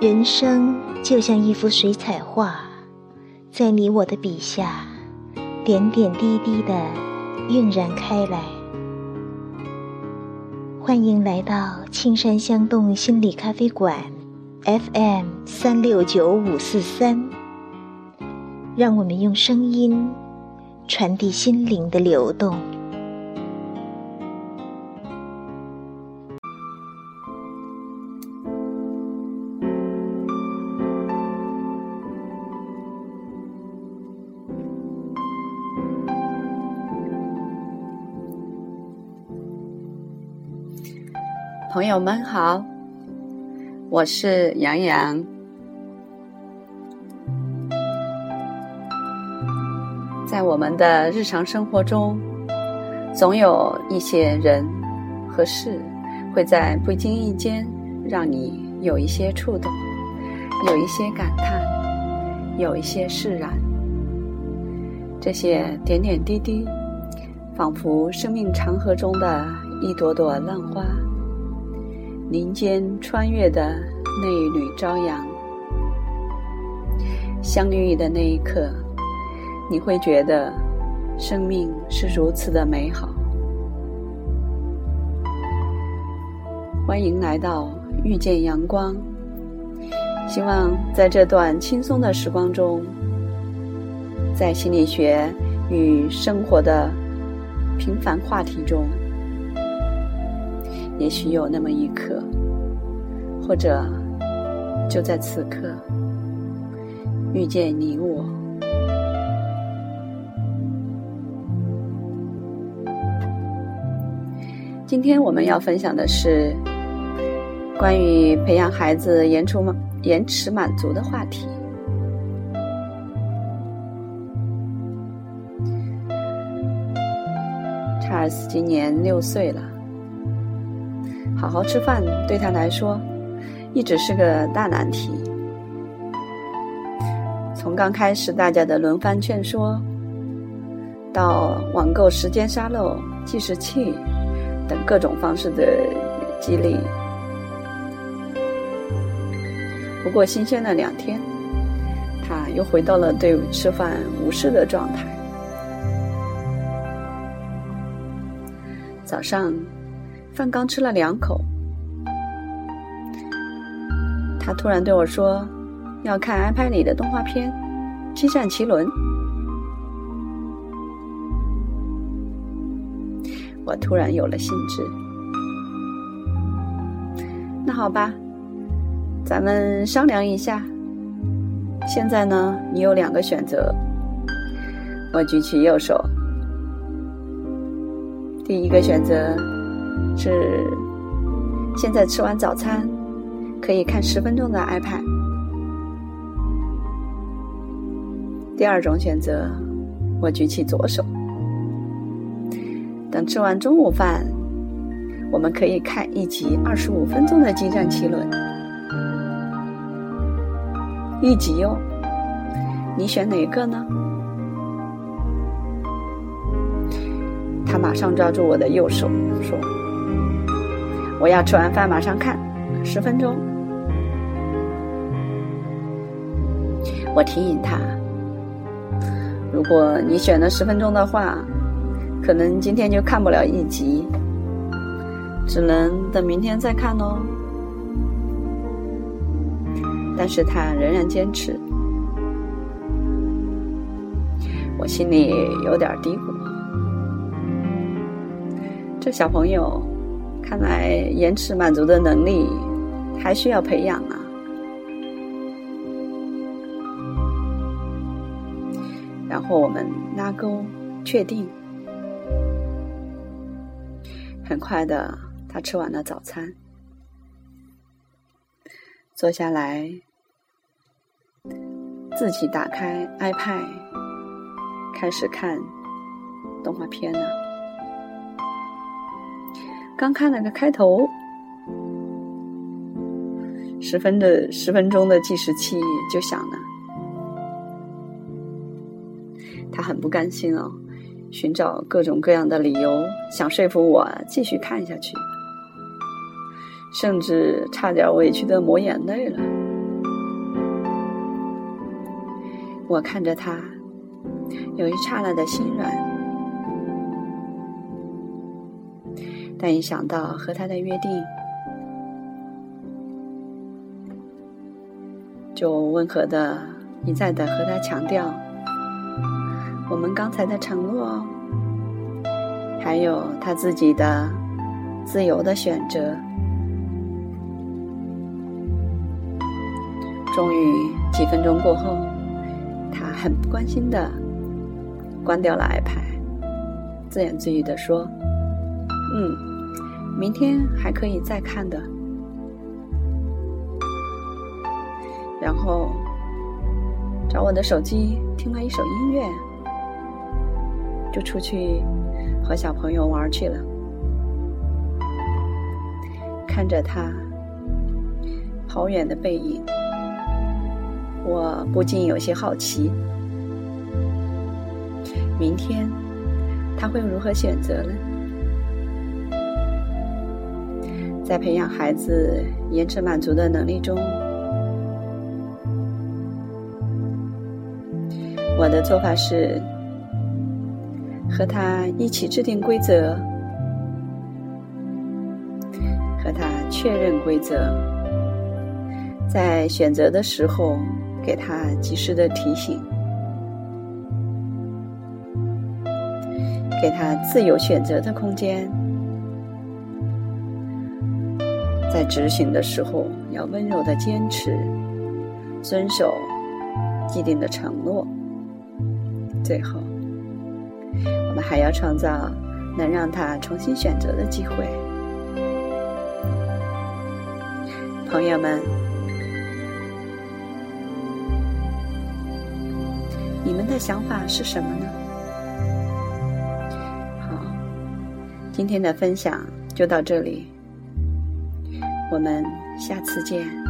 人生就像一幅水彩画，在你我的笔下，点点滴滴的晕染开来。欢迎来到青山香动心理咖啡馆，FM 三六九五四三。让我们用声音传递心灵的流动。朋友们好，我是杨洋。在我们的日常生活中，总有一些人和事会在不经意间让你有一些触动，有一些感叹，有一些释然。这些点点滴滴，仿佛生命长河中的一朵朵浪花。林间穿越的那一缕朝阳，相遇的那一刻，你会觉得生命是如此的美好。欢迎来到遇见阳光，希望在这段轻松的时光中，在心理学与生活的平凡话题中。也许有那么一刻，或者就在此刻，遇见你我。今天我们要分享的是关于培养孩子延迟满延迟满足的话题。查尔斯今年六岁了。好好吃饭对他来说一直是个大难题。从刚开始大家的轮番劝说，到网购时间沙漏、计时器等各种方式的激励，不过新鲜了两天，他又回到了对吃饭无视的状态。早上。饭刚吃了两口，他突然对我说：“要看 iPad 里的动画片《激战奇轮》。”我突然有了兴致。那好吧，咱们商量一下。现在呢，你有两个选择。我举起右手，第一个选择。是现在吃完早餐，可以看十分钟的 iPad。第二种选择，我举起左手，等吃完中午饭，我们可以看一集二十五分钟的《激战奇轮》。一集哟，你选哪个呢？他马上抓住我的右手说。我要吃完饭马上看，十分钟。我提醒他，如果你选了十分钟的话，可能今天就看不了一集，只能等明天再看喽。但是他仍然坚持，我心里有点嘀咕，这小朋友。看来延迟满足的能力还需要培养啊！然后我们拉钩确定。很快的，他吃完了早餐，坐下来，自己打开 iPad，开始看动画片了。刚看了个开头，十分的十分钟的计时器就响了。他很不甘心哦，寻找各种各样的理由，想说服我继续看下去，甚至差点委屈的抹眼泪了。我看着他，有一刹那的心软。但一想到和他的约定，就温和的一再的和他强调我们刚才的承诺，还有他自己的自由的选择。终于几分钟过后，他很不关心的关掉了 iPad，自言自语的说：“嗯，明天还可以再看的。”然后找我的手机听了一首音乐，就出去和小朋友玩去了。看着他跑远的背影。我不禁有些好奇，明天他会如何选择呢？在培养孩子延迟满足的能力中，我的做法是和他一起制定规则，和他确认规则，在选择的时候。给他及时的提醒，给他自由选择的空间，在执行的时候要温柔的坚持，遵守既定的承诺。最后，我们还要创造能让他重新选择的机会，朋友们。你们的想法是什么呢？好，今天的分享就到这里，我们下次见。